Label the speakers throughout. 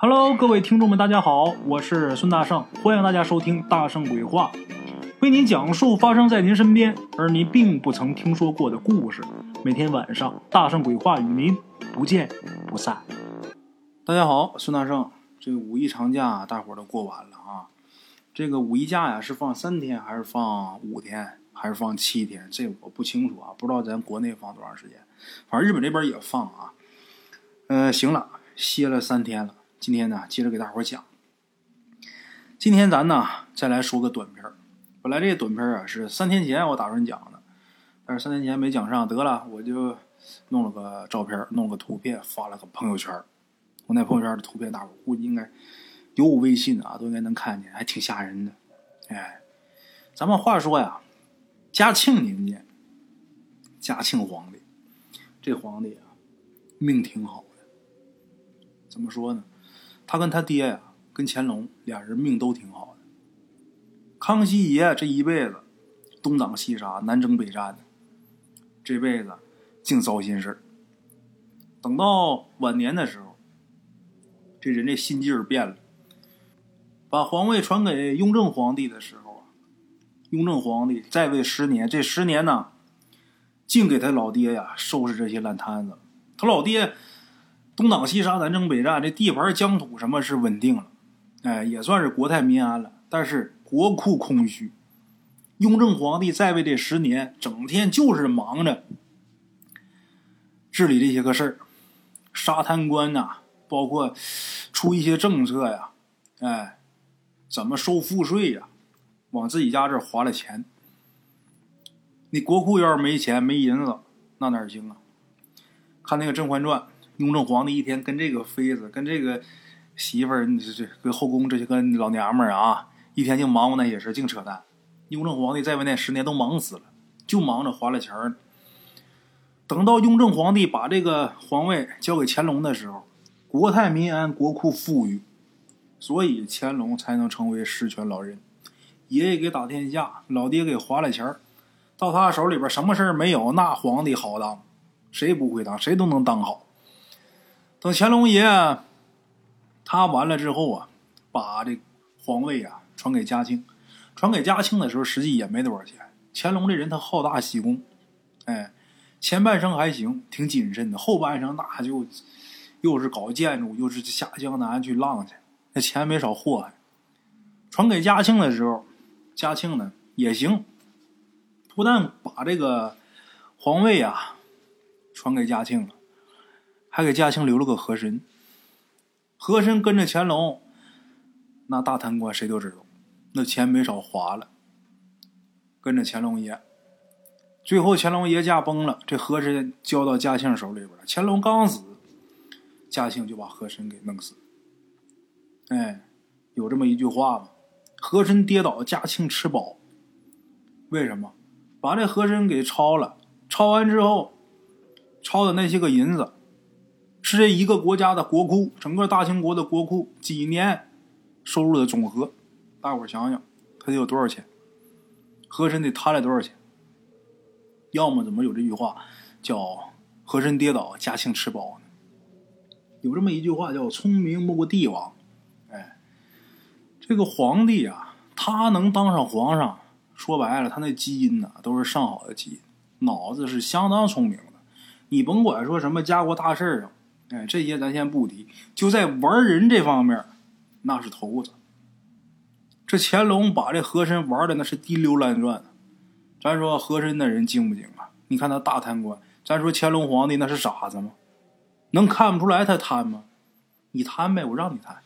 Speaker 1: Hello，各位听众们，大家好，我是孙大圣，欢迎大家收听《大圣鬼话》，为您讲述发生在您身边而您并不曾听说过的故事。每天晚上，《大圣鬼话》与您不见不散。大家好，孙大圣，这五一长假大伙儿都过完了啊。这个五一假呀，是放三天还是放五天还是放七天？这我不清楚啊，不知道咱国内放多长时间。反正日本这边也放啊。呃，行了，歇了三天了。今天呢，接着给大伙讲。今天咱呢再来说个短片本来这个短片啊是三天前我打算讲的，但是三天前没讲上，得了，我就弄了个照片，弄了个图片，发了个朋友圈我那朋友圈的图片，大伙估计应该有我微信啊，都应该能看见，还挺吓人的。哎，咱们话说呀，嘉庆年间，嘉庆皇帝，这皇帝啊，命挺好的。怎么说呢？他跟他爹呀，跟乾隆俩人命都挺好的。康熙爷这一辈子东挡西杀，南征北战的，这辈子净糟心事等到晚年的时候，这人这心劲儿变了，把皇位传给雍正皇帝的时候啊，雍正皇帝在位十年，这十年呢，净给他老爹呀收拾这些烂摊子。他老爹。东挡西杀，南征北战，这地盘疆土什么是稳定了，哎，也算是国泰民安了。但是国库空虚，雍正皇帝在位这十年，整天就是忙着治理这些个事儿，杀贪官呐，包括出一些政策呀，哎，怎么收赋税呀，往自己家这儿花了钱。你国库要是没钱没银子，那哪行啊？看那个《甄嬛传》。雍正皇帝一天跟这个妃子、跟这个媳妇儿、这这跟后宫这些个老娘们儿啊，一天净忙活那些事净扯淡。雍正皇帝在位那十年都忙死了，就忙着花了钱儿。等到雍正皇帝把这个皇位交给乾隆的时候，国泰民安，国库富裕，所以乾隆才能成为实权老人。爷爷给打天下，老爹给花了钱儿，到他手里边什么事儿没有，那皇帝好当，谁不会当，谁都能当好。等乾隆爷他完了之后啊，把这皇位啊传给嘉庆，传给嘉庆的时候，实际也没多少钱。乾隆这人他好大喜功，哎，前半生还行，挺谨慎的，后半生那就又是搞建筑，又是下江南去浪去，那钱没少祸害。传给嘉庆的时候，嘉庆呢也行，不但把这个皇位啊传给嘉庆了。还给嘉庆留了个和珅，和珅跟着乾隆，那大贪官谁都知道，那钱没少花了。跟着乾隆爷，最后乾隆爷驾崩了，这和珅交到嘉庆手里边。乾隆刚死，嘉庆就把和珅给弄死。哎，有这么一句话吗？和珅跌倒，嘉庆吃饱。为什么？把这和珅给抄了，抄完之后，抄的那些个银子。是这一个国家的国库，整个大清国的国库几年收入的总和，大伙儿想想，他得有多少钱？和珅得贪了多少钱？要么怎么有这句话叫“和珅跌倒，嘉庆吃饱”呢？有这么一句话叫“聪明没过帝王”。哎，这个皇帝啊，他能当上皇上，说白了，他那基因呢都是上好的基因，脑子是相当聪明的。你甭管说什么家国大事啊。哎，这些咱先不提，就在玩人这方面，那是头子。这乾隆把这和珅玩的那是滴溜乱转。咱说和珅那人精不精啊？你看他大贪官，咱说乾隆皇帝那是傻子吗？能看不出来他贪吗？你贪呗，我让你贪。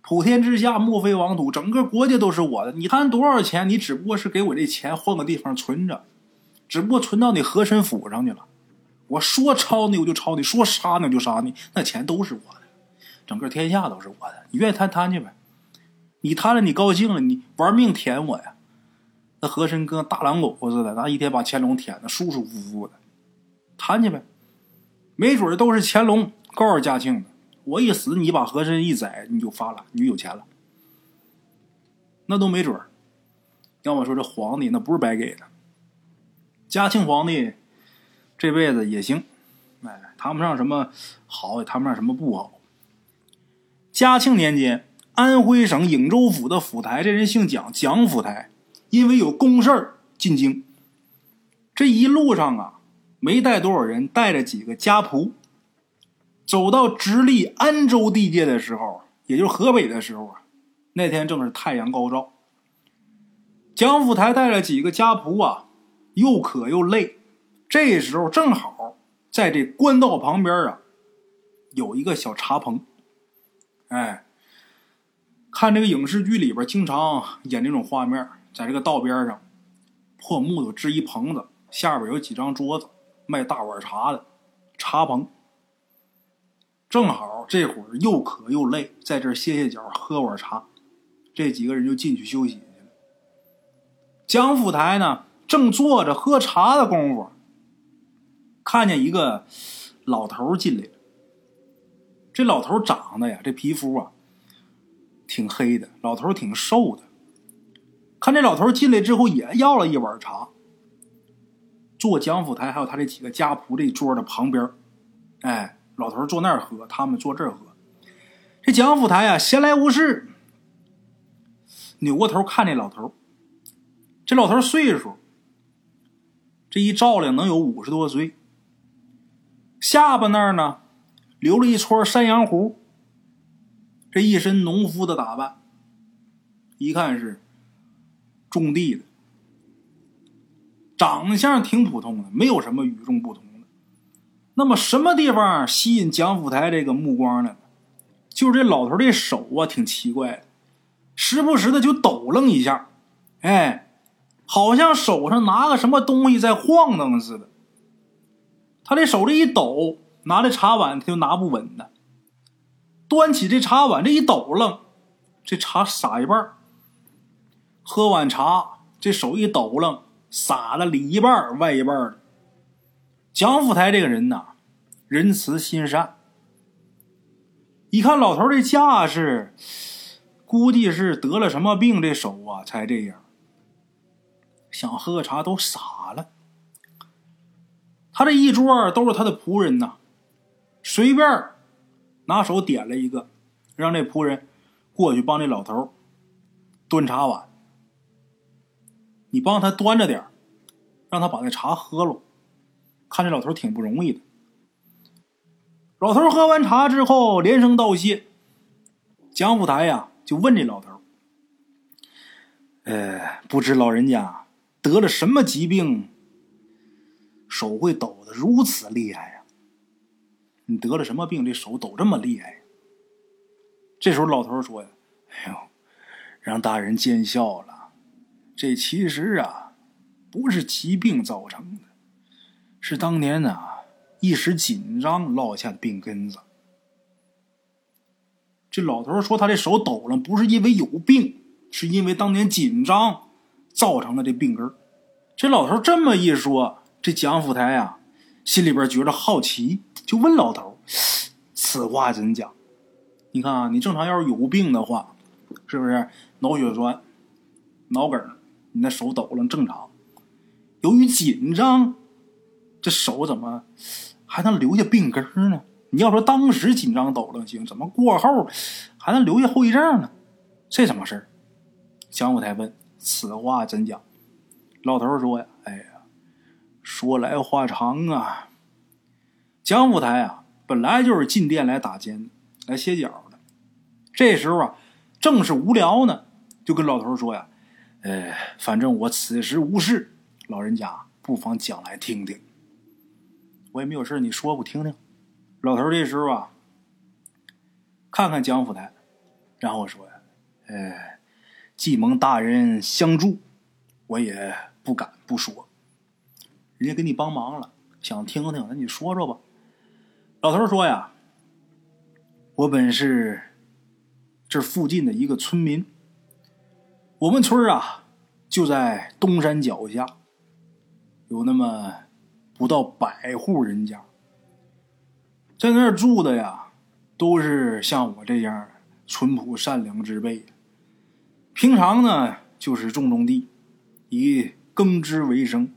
Speaker 1: 普天之下莫非王土，整个国家都是我的。你贪多少钱？你只不过是给我这钱换个地方存着，只不过存到你和珅府上去了。我说抄你我就抄你，说杀你我就杀你，那钱都是我的，整个天下都是我的。你愿意贪贪去呗，你贪了你高兴了，你玩命舔我呀。那和珅跟大狼狗似的，那一天把乾隆舔的舒舒服服的，贪去呗。没准都是乾隆告诉嘉庆的，我一死你把和珅一宰你就发了，你就有钱了。那都没准要么说这皇帝那不是白给的，嘉庆皇帝。这辈子也行，哎，谈不上什么好，也谈不上什么不好。嘉庆年间，安徽省颍州府的府台，这人姓蒋，蒋府台，因为有公事儿进京。这一路上啊，没带多少人，带着几个家仆。走到直隶安州地界的时候，也就是河北的时候啊，那天正是太阳高照。蒋府台带了几个家仆啊，又渴又累。这时候正好在这官道旁边啊，有一个小茶棚。哎，看这个影视剧里边经常演这种画面，在这个道边上，破木头支一棚子，下边有几张桌子，卖大碗茶的茶棚。正好这会儿又渴又累，在这歇歇脚，喝碗茶。这几个人就进去休息去了。蒋府台呢，正坐着喝茶的功夫，看见一个老头进来了。这老头长得呀，这皮肤啊，挺黑的，老头挺瘦的。看这老头进来之后，也要了一碗茶，坐蒋府台还有他这几个家仆这桌的旁边，哎。老头坐那儿喝，他们坐这儿喝。这蒋府台呀，闲来无事，扭过头看这老头。这老头岁数，这一照亮能有五十多岁。下巴那儿呢，留了一撮山羊胡。这一身农夫的打扮，一看是种地的，长相挺普通的，没有什么与众不同的。那么什么地方吸引蒋府台这个目光呢？就是这老头这手啊，挺奇怪，时不时的就抖楞一下，哎，好像手上拿个什么东西在晃荡似的。他这手这一抖，拿这茶碗他就拿不稳的。端起这茶碗这一抖楞，这茶洒一半喝碗茶，这手一抖楞，洒了里一半外一半的。蒋府台这个人呐，仁慈心善。一看老头这架势，估计是得了什么病，这手啊才这样。想喝个茶都傻。他这一桌都是他的仆人呐，随便拿手点了一个，让这仆人过去帮这老头端茶碗。你帮他端着点让他把那茶喝了。看这老头挺不容易的。老头喝完茶之后，连声道谢。蒋府台呀，就问这老头：“呃，不知老人家得了什么疾病，手会抖得如此厉害呀？你得了什么病，这手抖这么厉害？”这时候老头说：“呀，哎呦，让大人见笑了。这其实啊，不是疾病造成的。”是当年呢，一时紧张落下的病根子。这老头说他这手抖了，不是因为有病，是因为当年紧张造成了这病根这老头这么一说，这蒋府台啊，心里边觉着好奇，就问老头：“此话怎讲？你看啊，你正常要是有病的话，是不是脑血栓、脑梗，你那手抖了正常。由于紧张。”这手怎么还能留下病根呢？你要说当时紧张抖了行，怎么过后还能留下后遗症呢？这怎么事蒋府台问：“此话怎讲？”老头说：“，呀，说来话长啊。蒋府台啊，本来就是进店来打尖、来歇脚的。这时候啊，正是无聊呢，就跟老头说呀：‘呃，反正我此时无事，老人家不妨讲来听听。’”我也没有事你说我听听。老头这时候啊，看看蒋府台，然后说呀：“呃，既蒙大人相助，我也不敢不说。人家给你帮忙了，想听听，那你说说吧。”老头说：“呀，我本是这附近的一个村民，我们村啊就在东山脚下，有那么……”不到百户人家，在那儿住的呀，都是像我这样淳朴善良之辈。平常呢，就是种种地，以耕织为生。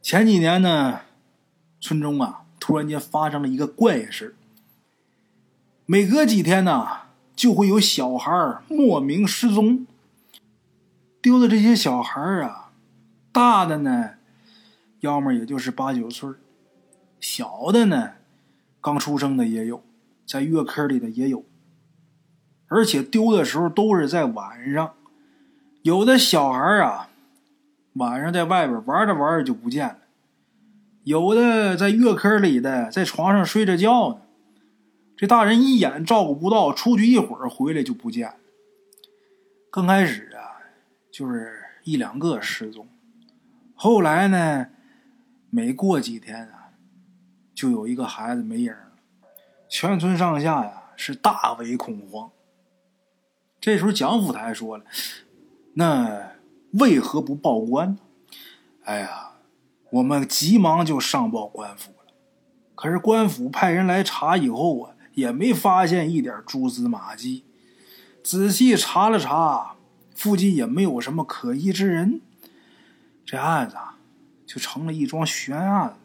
Speaker 1: 前几年呢，村中啊，突然间发生了一个怪事每隔几天呢，就会有小孩莫名失踪。丢的这些小孩啊，大的呢，要么也就是八九岁小的呢，刚出生的也有，在月坑里的也有。而且丢的时候都是在晚上，有的小孩啊，晚上在外边玩着玩着就不见了；有的在月坑里的，在床上睡着觉呢，这大人一眼照顾不到，出去一会儿回来就不见了。刚开始啊，就是一两个失踪，后来呢，每过几天啊，就有一个孩子没影了，全村上下呀是大为恐慌。这时候，蒋府台说了：“那为何不报官呢？”哎呀，我们急忙就上报官府了。可是官府派人来查以后啊，也没发现一点蛛丝马迹。仔细查了查，附近也没有什么可疑之人。这案子就成了一桩悬案了。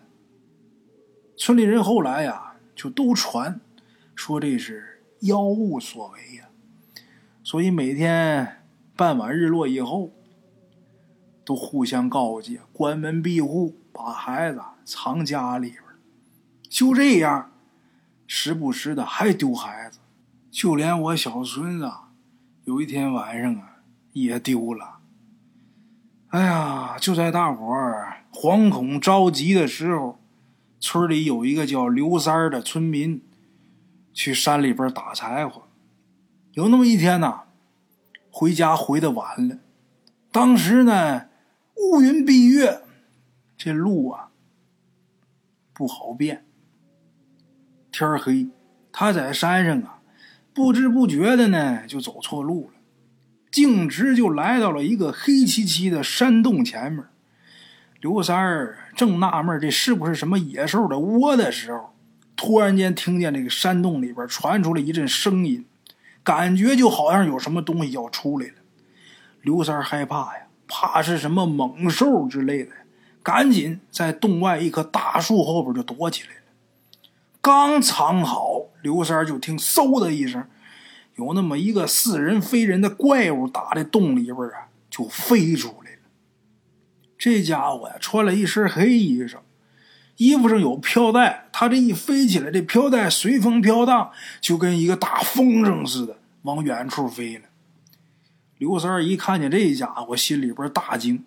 Speaker 1: 村里人后来呀，就都传说这是妖物所为呀。所以每天傍晚日落以后，都互相告诫，关门闭户，把孩子藏家里边。就这样，时不时的还丢孩子。就连我小孙子，有一天晚上啊，也丢了。哎呀，就在大伙儿惶恐着急的时候，村里有一个叫刘三儿的村民，去山里边打柴火。有那么一天呢，回家回的晚了，当时呢乌云蔽月，这路啊不好变。天黑，他在山上啊，不知不觉的呢就走错路了，径直就来到了一个黑漆漆的山洞前面。刘三儿正纳闷这是不是什么野兽的窝的时候，突然间听见这个山洞里边传出了一阵声音。感觉就好像有什么东西要出来了，刘三儿害怕呀，怕是什么猛兽之类的，赶紧在洞外一棵大树后边就躲起来了。刚藏好，刘三就听嗖的一声，有那么一个似人非人的怪物打在洞里边啊，就飞出来了。这家伙呀，穿了一身黑衣裳。衣服上有飘带，他这一飞起来，这飘带随风飘荡，就跟一个大风筝似的往远处飞了。刘三儿一看见这家伙，心里边大惊，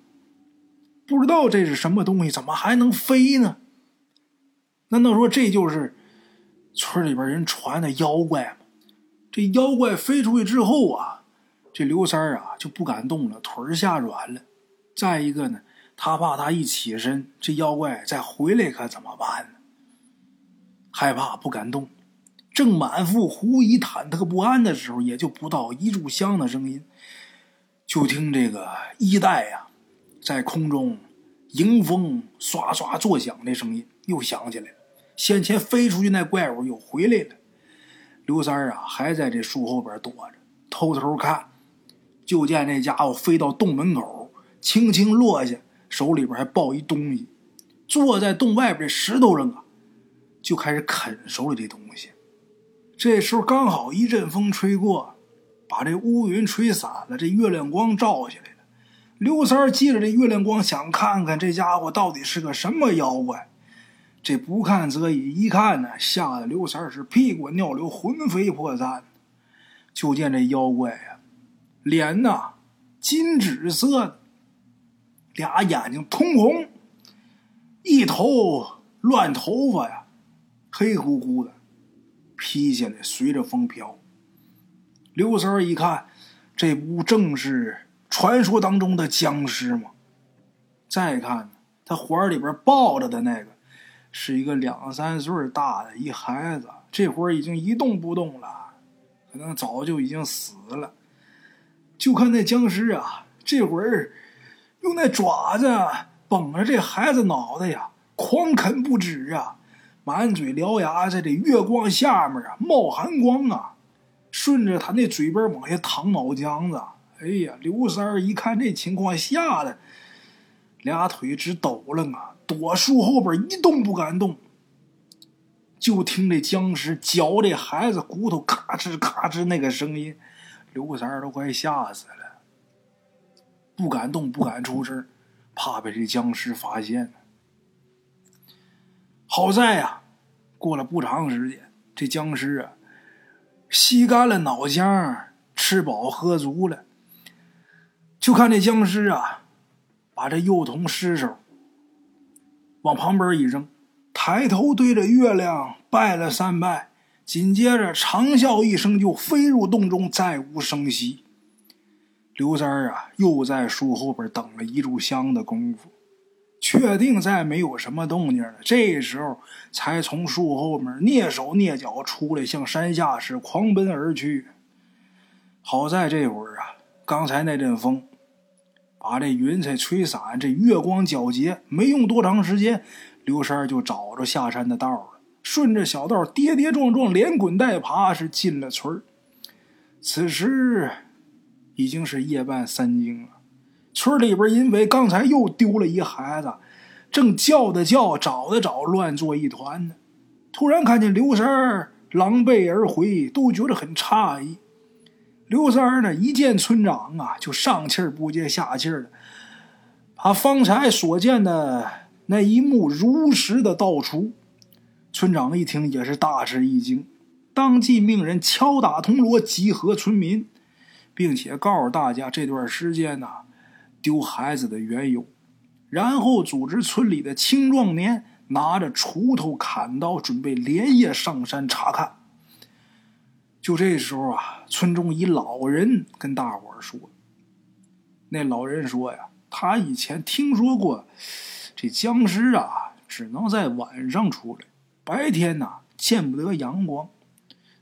Speaker 1: 不知道这是什么东西，怎么还能飞呢？难道说这就是村里边人传的妖怪吗？这妖怪飞出去之后啊，这刘三儿啊就不敢动了，腿儿下软了。再一个呢。他怕他一起身，这妖怪再回来可怎么办呢？害怕不敢动，正满腹狐疑、忐忑不安的时候，也就不到一炷香的声音，就听这个衣带呀，在空中迎风刷刷作响的声音又响起来了。先前飞出去那怪物又回来了。刘三儿啊，还在这树后边躲着，偷偷看，就见那家伙飞到洞门口，轻轻落下。手里边还抱一东西，坐在洞外边的石头上啊，就开始啃手里这东西。这时候刚好一阵风吹过，把这乌云吹散了，这月亮光照下来了。刘三借着这月亮光，想看看这家伙到底是个什么妖怪。这不看则已，一看呢，吓得刘三是屁滚尿流，魂飞魄散。就见这妖怪呀，脸呐金紫色的。俩眼睛通红，一头乱头发呀，黑乎乎的，披下来随着风飘。刘三儿一看，这不正是传说当中的僵尸吗？再看，他怀里边抱着的那个，是一个两三岁大的一孩子，这会儿已经一动不动了，可能早就已经死了。就看那僵尸啊，这会儿。用那爪子绷着这孩子脑袋呀，狂啃不止啊！满嘴獠牙，在这月光下面啊冒寒光啊，顺着他那嘴边往下淌脑浆子。哎呀，刘三一看这情况，吓得俩腿直抖楞啊，躲树后边一动不敢动。就听这僵尸嚼这孩子骨头咔哧咔哧那个声音，刘三都快吓死了，不敢动，不敢出声，怕被这僵尸发现。好在呀，过了不长时间，这僵尸啊吸干了脑浆，吃饱喝足了。就看这僵尸啊，把这幼童尸首往旁边一扔，抬头对着月亮拜了三拜，紧接着长啸一声，就飞入洞中，再无声息。刘三儿啊，又在树后边等了一炷香的功夫。确定再没有什么动静了，这时候才从树后面蹑手蹑脚出来，向山下是狂奔而去。好在这会儿啊，刚才那阵风把这云彩吹散，这月光皎洁，没用多长时间，刘三就找着下山的道了，顺着小道跌跌撞撞，连滚带爬是进了村此时已经是夜半三更了。村里边因为刚才又丢了一孩子，正叫的叫，找的找，乱作一团呢。突然看见刘三儿狼狈而回，都觉得很诧异。刘三儿呢，一见村长啊，就上气儿不接下气儿的，把方才所见的那一幕如实的道出。村长一听也是大吃一惊，当即命人敲打铜锣，集合村民，并且告诉大家这段时间呢。丢孩子的缘由，然后组织村里的青壮年拿着锄头、砍刀，准备连夜上山查看。就这时候啊，村中一老人跟大伙儿说：“那老人说呀，他以前听说过，这僵尸啊，只能在晚上出来，白天呐见不得阳光。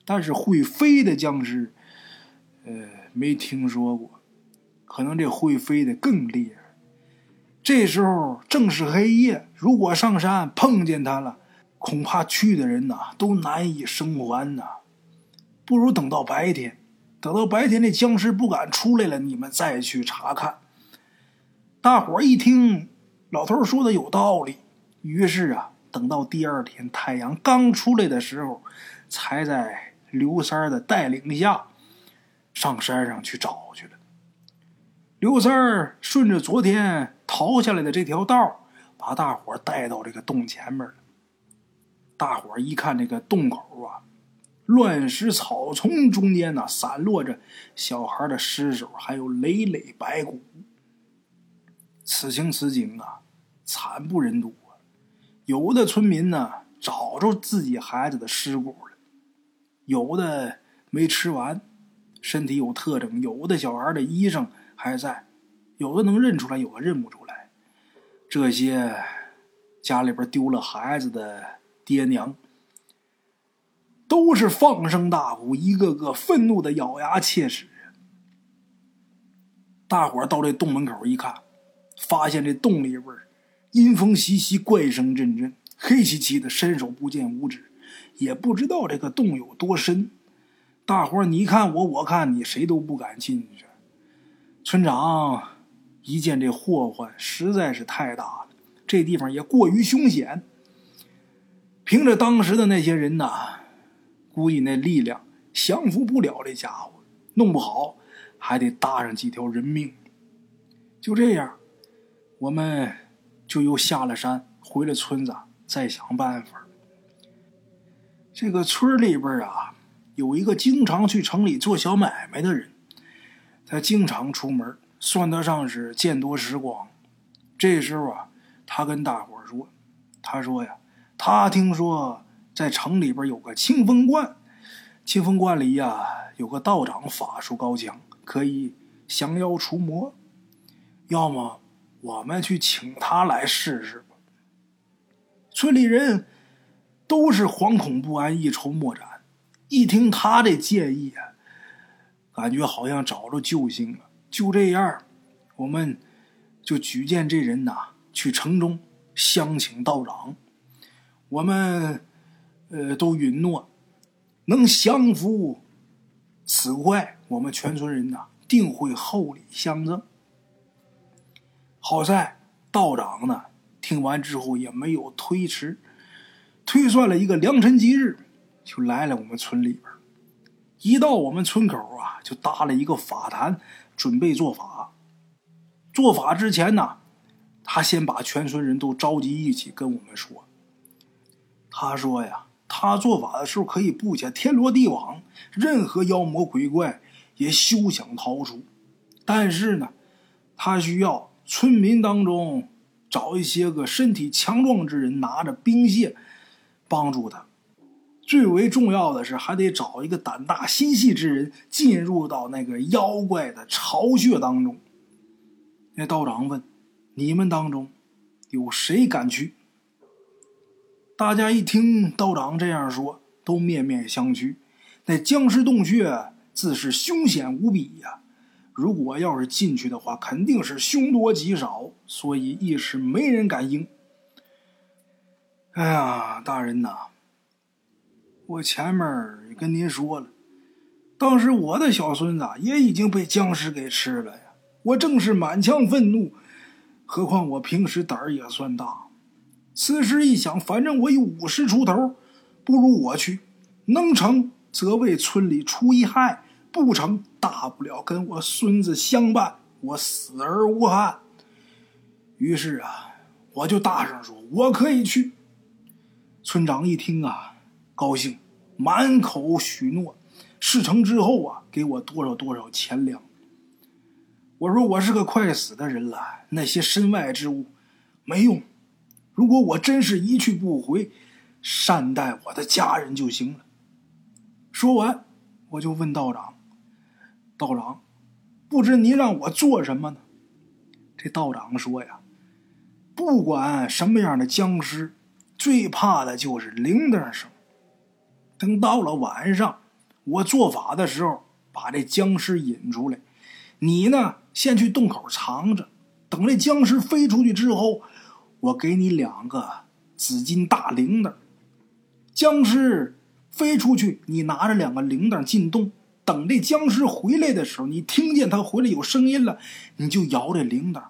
Speaker 1: 但是会飞的僵尸，呃，没听说过。”可能这会飞的更厉害。这时候正是黑夜，如果上山碰见他了，恐怕去的人呐都难以生还呐。不如等到白天，等到白天那僵尸不敢出来了，你们再去查看。大伙一听，老头说的有道理，于是啊，等到第二天太阳刚出来的时候，才在刘三的带领下上山上去找去了。刘三儿顺着昨天逃下来的这条道，把大伙带到这个洞前面。大伙一看这个洞口啊，乱石草丛中间呢，散落着小孩的尸首，还有累累白骨。此情此景啊，惨不忍睹啊！有的村民呢，找着自己孩子的尸骨了；有的没吃完，身体有特征；有的小孩的衣裳。还在，有的能认出来，有的认不出来。这些家里边丢了孩子的爹娘，都是放声大哭，一个个愤怒的咬牙切齿。大伙到这洞门口一看，发现这洞里边阴风习习，怪声阵阵，黑漆漆的，伸手不见五指，也不知道这个洞有多深。大伙你看我，我看你，谁都不敢进去。村长一见这祸患实在是太大了，这地方也过于凶险。凭着当时的那些人呐，估计那力量降服不了这家伙，弄不好还得搭上几条人命。就这样，我们就又下了山，回了村子，再想办法。这个村里边啊，有一个经常去城里做小买卖的人。他经常出门，算得上是见多识广。这时候啊，他跟大伙说：“他说呀，他听说在城里边有个清风观，清风观里呀有个道长法术高强，可以降妖除魔。要么我们去请他来试试吧。”村里人都是惶恐不安，一筹莫展。一听他这建议啊。感觉好像找着救星了。就这样，我们就举荐这人呐去城中相请道长。我们呃都允诺，能降服此怪，我们全村人呐定会厚礼相赠。好在道长呢听完之后也没有推迟，推算了一个良辰吉日，就来了我们村里边。一到我们村口啊，就搭了一个法坛，准备做法。做法之前呢，他先把全村人都召集一起，跟我们说：“他说呀，他做法的时候可以布下天罗地网，任何妖魔鬼怪也休想逃出。但是呢，他需要村民当中找一些个身体强壮之人，拿着兵械帮助他。”最为重要的是，还得找一个胆大心细之人进入到那个妖怪的巢穴当中。那道长问：“你们当中有谁敢去？”大家一听道长这样说，都面面相觑。那僵尸洞穴自是凶险无比呀，如果要是进去的话，肯定是凶多吉少，所以一时没人敢应。哎呀，大人呐！我前面跟您说了，当时我的小孙子也已经被僵尸给吃了呀！我正是满腔愤怒，何况我平时胆儿也算大。此时一想，反正我有五十出头，不如我去，能成则为村里除一害，不成大不了跟我孙子相伴，我死而无憾。于是啊，我就大声说：“我可以去。”村长一听啊。高兴，满口许诺，事成之后啊，给我多少多少钱粮。我说我是个快死的人了，那些身外之物没用。如果我真是一去不回，善待我的家人就行了。说完，我就问道长：“道长，不知您让我做什么呢？”这道长说呀：“不管什么样的僵尸，最怕的就是铃铛声。”等到了晚上，我做法的时候，把这僵尸引出来。你呢，先去洞口藏着，等这僵尸飞出去之后，我给你两个紫金大铃铛。僵尸飞出去，你拿着两个铃铛进洞，等这僵尸回来的时候，你听见他回来有声音了，你就摇这铃铛，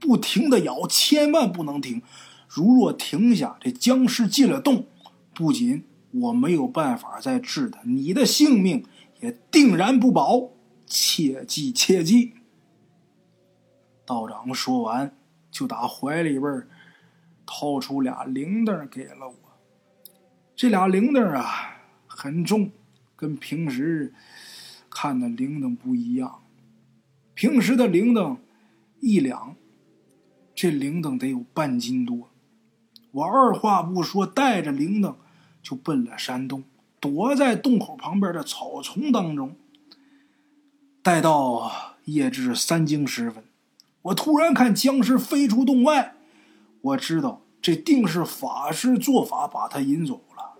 Speaker 1: 不停的摇，千万不能停。如若停下，这僵尸进了洞，不仅我没有办法再治他，你的性命也定然不保，切记切记。道长说完，就打怀里边掏出俩铃铛给了我。这俩铃铛啊，很重，跟平时看的铃铛不一样。平时的铃铛一两，这铃铛得有半斤多。我二话不说，带着铃铛。就奔了山洞，躲在洞口旁边的草丛当中。待到夜至三更时分，我突然看僵尸飞出洞外，我知道这定是法师做法把他引走了。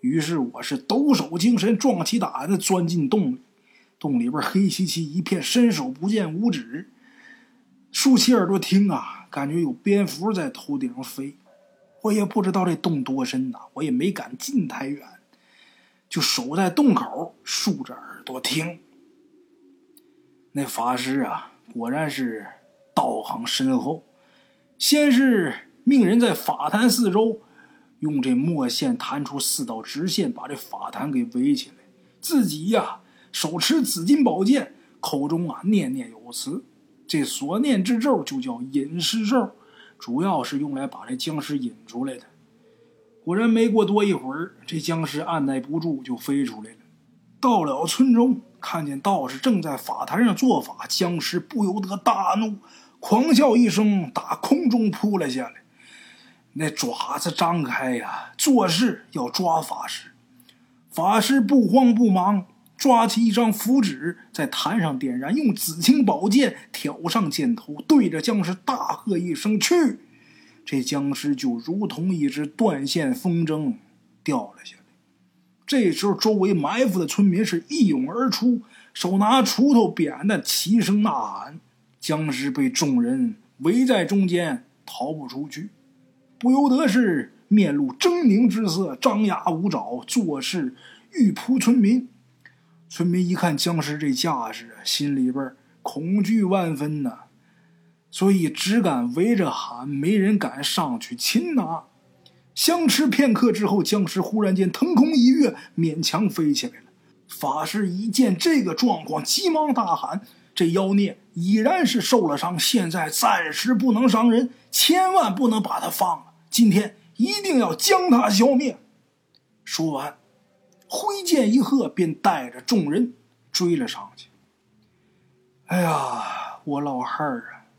Speaker 1: 于是我是抖擞精神，壮起胆子钻进洞里。洞里边黑漆漆一片，伸手不见五指。竖起耳朵听啊，感觉有蝙蝠在头顶上飞。我也不知道这洞多深呐，我也没敢近太远，就守在洞口，竖着耳朵听。那法师啊，果然是道行深厚。先是命人在法坛四周用这墨线弹出四道直线，把这法坛给围起来。自己呀，手持紫金宝剑，口中啊念念有词。这所念之咒就叫隐尸咒。主要是用来把这僵尸引出来的。果然，没过多一会儿，这僵尸按耐不住就飞出来了。到了村中，看见道士正在法坛上做法，僵尸不由得大怒，狂笑一声，打空中扑了下来。那爪子张开呀，做事要抓法师。法师不慌不忙。抓起一张符纸，在坛上点燃，用紫青宝剑挑上箭头，对着僵尸大喝一声：“去！”这僵尸就如同一只断线风筝，掉了下来。这时候，周围埋伏的村民是一涌而出，手拿锄头、扁担，齐声呐喊。僵尸被众人围在中间，逃不出去，不由得是面露狰狞之色，张牙舞爪，作势欲扑村民。村民一看僵尸这架势，心里边恐惧万分呐，所以只敢围着喊，没人敢上去擒拿。相持片刻之后，僵尸忽然间腾空一跃，勉强飞起来了。法师一见这个状况，急忙大喊：“这妖孽已然是受了伤，现在暂时不能伤人，千万不能把他放了。今天一定要将他消灭。”说完，挥剑一喝，便带着众人追了上去。哎呀，我老汉儿啊，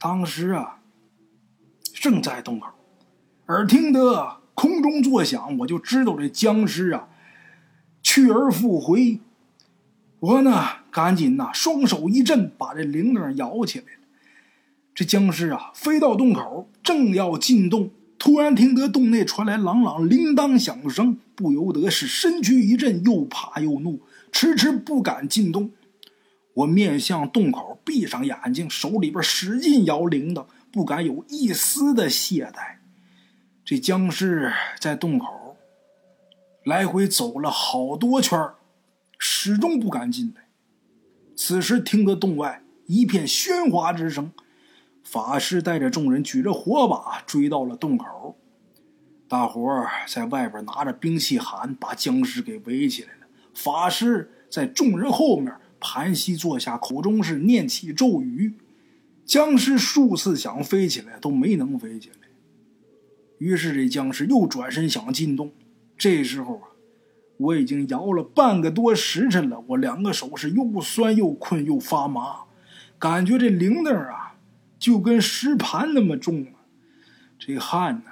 Speaker 1: 当时啊正在洞口，耳听得空中作响，我就知道这僵尸啊。去而复回，我呢赶紧呐双手一震，把这铃铛摇起来了。这僵尸啊飞到洞口，正要进洞，突然听得洞内传来朗朗铃铛响声，不由得是身躯一震，又怕又怒，迟迟不敢进洞。我面向洞口，闭上眼睛，手里边使劲摇铃铛，不敢有一丝的懈怠。这僵尸在洞口。来回走了好多圈始终不敢进来。此时听得洞外一片喧哗之声，法师带着众人举着火把追到了洞口。大伙儿在外边拿着兵器喊，把僵尸给围起来了。法师在众人后面盘膝坐下，口中是念起咒语。僵尸数次想飞起来都没能飞起来。于是这僵尸又转身想进洞。这时候啊，我已经摇了半个多时辰了，我两个手是又酸又困又发麻，感觉这铃铛啊就跟石盘那么重啊，这汗呢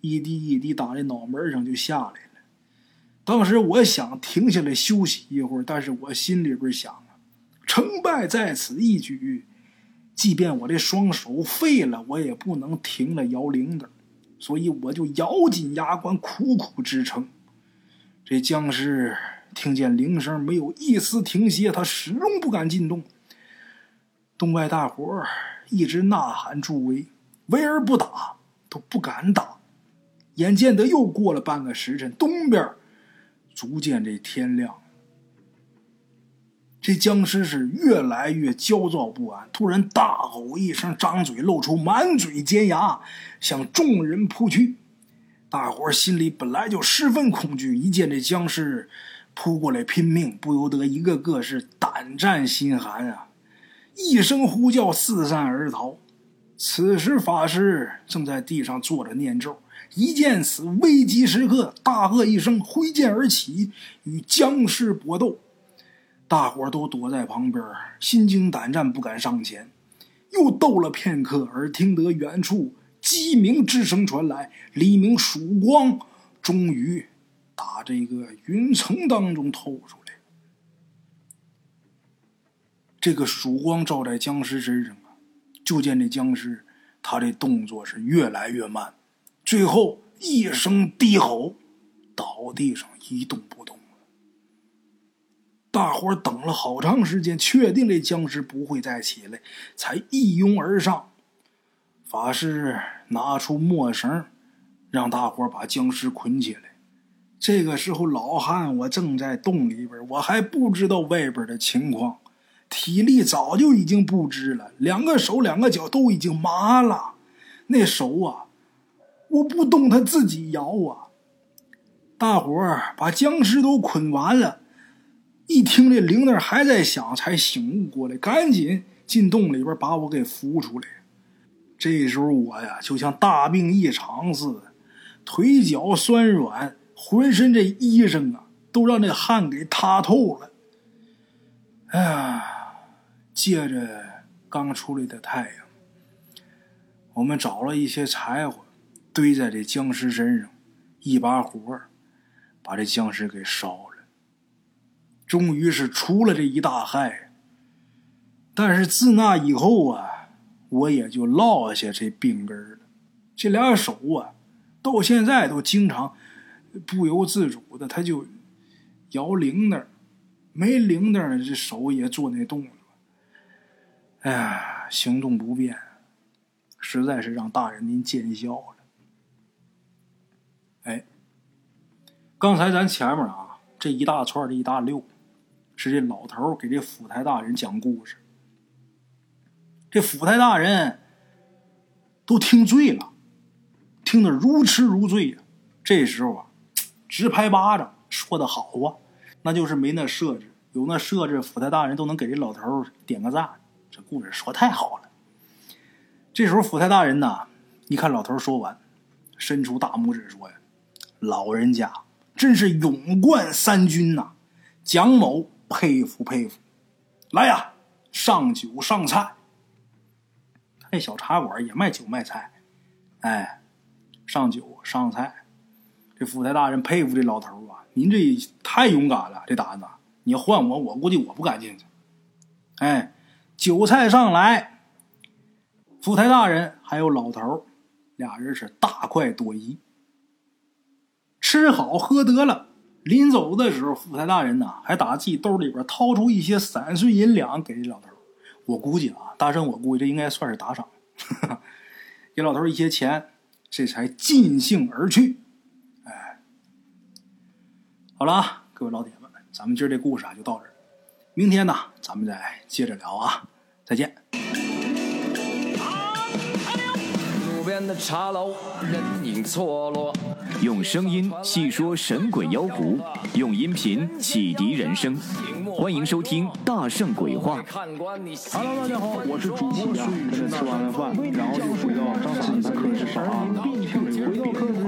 Speaker 1: 一滴一滴打在脑门上就下来了。当时我想停下来休息一会儿，但是我心里边想啊，成败在此一举，即便我这双手废了，我也不能停了摇铃铛。所以我就咬紧牙关，苦苦支撑。这僵尸听见铃声，没有一丝停歇，他始终不敢进洞。洞外大伙儿一直呐喊助威，围而不打，都不敢打。眼见得又过了半个时辰，东边逐渐这天亮。这僵尸是越来越焦躁不安，突然大吼一声，张嘴露出满嘴尖牙，向众人扑去。大伙心里本来就十分恐惧，一见这僵尸扑过来拼命，不由得一个个是胆战心寒啊！一声呼叫，四散而逃。此时法师正在地上坐着念咒，一见此危急时刻，大喝一声，挥剑而起，与僵尸搏斗。大伙都躲在旁边，心惊胆战，不敢上前。又斗了片刻，而听得远处鸡鸣之声传来，黎明曙光终于打这个云层当中透出来。这个曙光照在僵尸身上啊，就见这僵尸，他这动作是越来越慢，最后一声低吼，倒地上一动不动。大伙等了好长时间，确定这僵尸不会再起来，才一拥而上。法师拿出墨绳，让大伙把僵尸捆起来。这个时候，老汉我正在洞里边，我还不知道外边的情况，体力早就已经不支了，两个手、两个脚都已经麻了。那手啊，我不动，他自己摇啊。大伙儿把僵尸都捆完了。一听这铃铛还在响，才醒悟过来，赶紧进洞里边把我给扶出来。这时候我呀，就像大病一场似的，腿脚酸软，浑身这衣裳啊，都让这汗给塌透了。哎呀，借着刚出来的太阳，我们找了一些柴火，堆在这僵尸身上，一把火把这僵尸给烧了。终于是出了这一大害，但是自那以后啊，我也就落下这病根了。这俩手啊，到现在都经常不由自主的，他就摇铃铛，没铃铛这手也做那动作。哎呀，行动不便，实在是让大人您见笑了。哎，刚才咱前面啊，这一大串的一大溜。是这老头给这府台大人讲故事，这府台大人都听醉了，听得如痴如醉呀。这时候啊，直拍巴掌，说的好啊，那就是没那设置，有那设置，府台大人都能给这老头点个赞。这故事说太好了。这时候府台大人呐，一看老头说完，伸出大拇指说呀：“老人家真是勇冠三军呐，蒋某佩服佩服。来呀，上酒上菜。这小茶馆也卖酒卖菜，哎，上酒上菜。”这府台大人佩服这老头啊！您这太勇敢了，这胆子！你换我，我估计我不敢进去。哎，酒菜上来，府台大人还有老头俩人是大快朵颐，吃好喝得了。临走的时候，府台大人呢还打自己兜里边掏出一些散碎银两给这老头我估计啊，大圣，我估计这应该算是打赏，给老头一些钱，这才尽兴而去。好了啊，各位老铁们，咱们今儿这故事啊就到这儿。明天呢，咱们再接着聊啊，再见。路边的茶楼，人影错落。用声音细说神鬼妖狐，用音频启迪人生。欢迎收听《大圣鬼话》。Hello，大家好，我是主播孙宇。吃完了饭，然后就回到自己的课室上啊。回到课室有